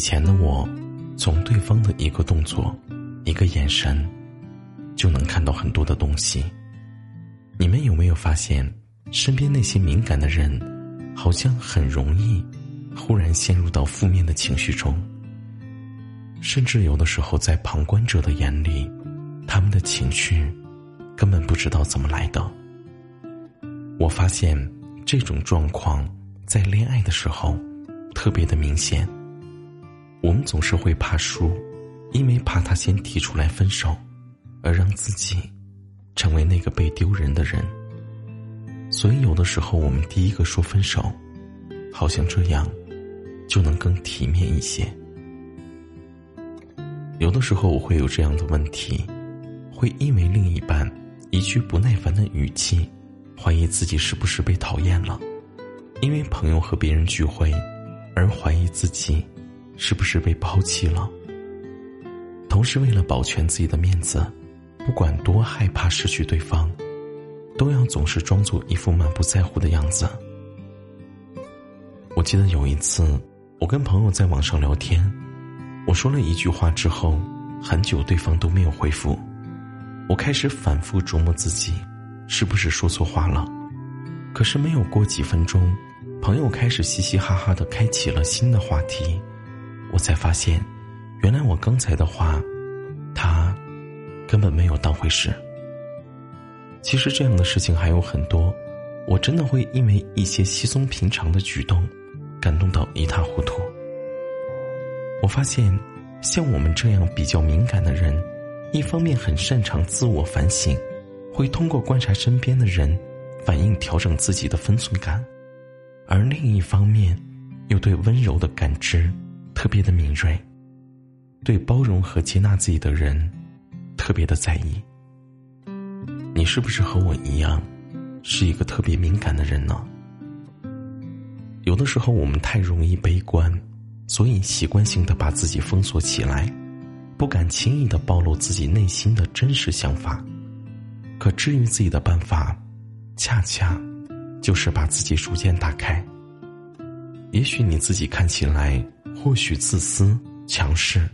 以前的我，从对方的一个动作、一个眼神，就能看到很多的东西。你们有没有发现，身边那些敏感的人，好像很容易忽然陷入到负面的情绪中？甚至有的时候，在旁观者的眼里，他们的情绪根本不知道怎么来的。我发现这种状况在恋爱的时候特别的明显。我们总是会怕输，因为怕他先提出来分手，而让自己成为那个被丢人的人。所以有的时候我们第一个说分手，好像这样就能更体面一些。有的时候我会有这样的问题，会因为另一半一句不耐烦的语气，怀疑自己是不是被讨厌了；因为朋友和别人聚会，而怀疑自己。是不是被抛弃了？同时，为了保全自己的面子，不管多害怕失去对方，都要总是装作一副满不在乎的样子。我记得有一次，我跟朋友在网上聊天，我说了一句话之后，很久对方都没有回复。我开始反复琢磨自己是不是说错话了，可是没有过几分钟，朋友开始嘻嘻哈哈的开启了新的话题。我才发现，原来我刚才的话，他根本没有当回事。其实这样的事情还有很多，我真的会因为一些稀松平常的举动，感动到一塌糊涂。我发现，像我们这样比较敏感的人，一方面很擅长自我反省，会通过观察身边的人，反应调整自己的分寸感；而另一方面，又对温柔的感知。特别的敏锐，对包容和接纳自己的人，特别的在意。你是不是和我一样，是一个特别敏感的人呢？有的时候我们太容易悲观，所以习惯性的把自己封锁起来，不敢轻易的暴露自己内心的真实想法。可治愈自己的办法，恰恰就是把自己逐渐打开。也许你自己看起来。或许自私强势，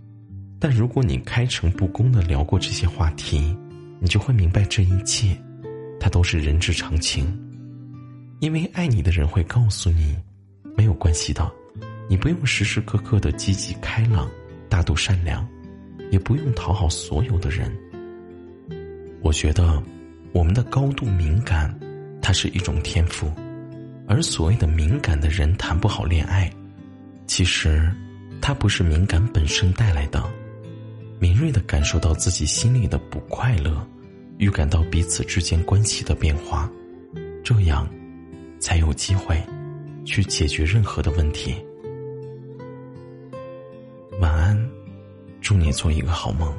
但如果你开诚布公的聊过这些话题，你就会明白这一切，它都是人之常情。因为爱你的人会告诉你，没有关系的，你不用时时刻刻的积极开朗、大度善良，也不用讨好所有的人。我觉得，我们的高度敏感，它是一种天赋，而所谓的敏感的人谈不好恋爱。其实，他不是敏感本身带来的，敏锐的感受到自己心里的不快乐，预感到彼此之间关系的变化，这样，才有机会，去解决任何的问题。晚安，祝你做一个好梦。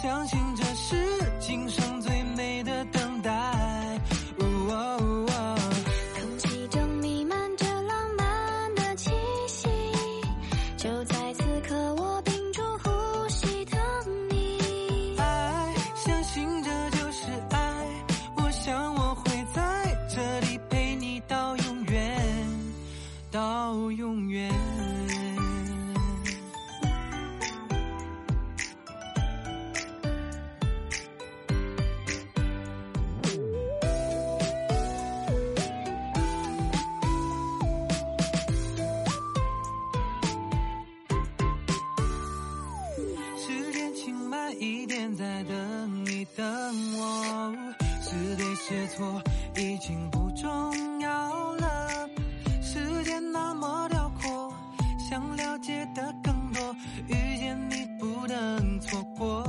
相信慢一点再等一等我。是对是错已经不重要了。时间那么辽阔想了解的更多遇见你不能错过。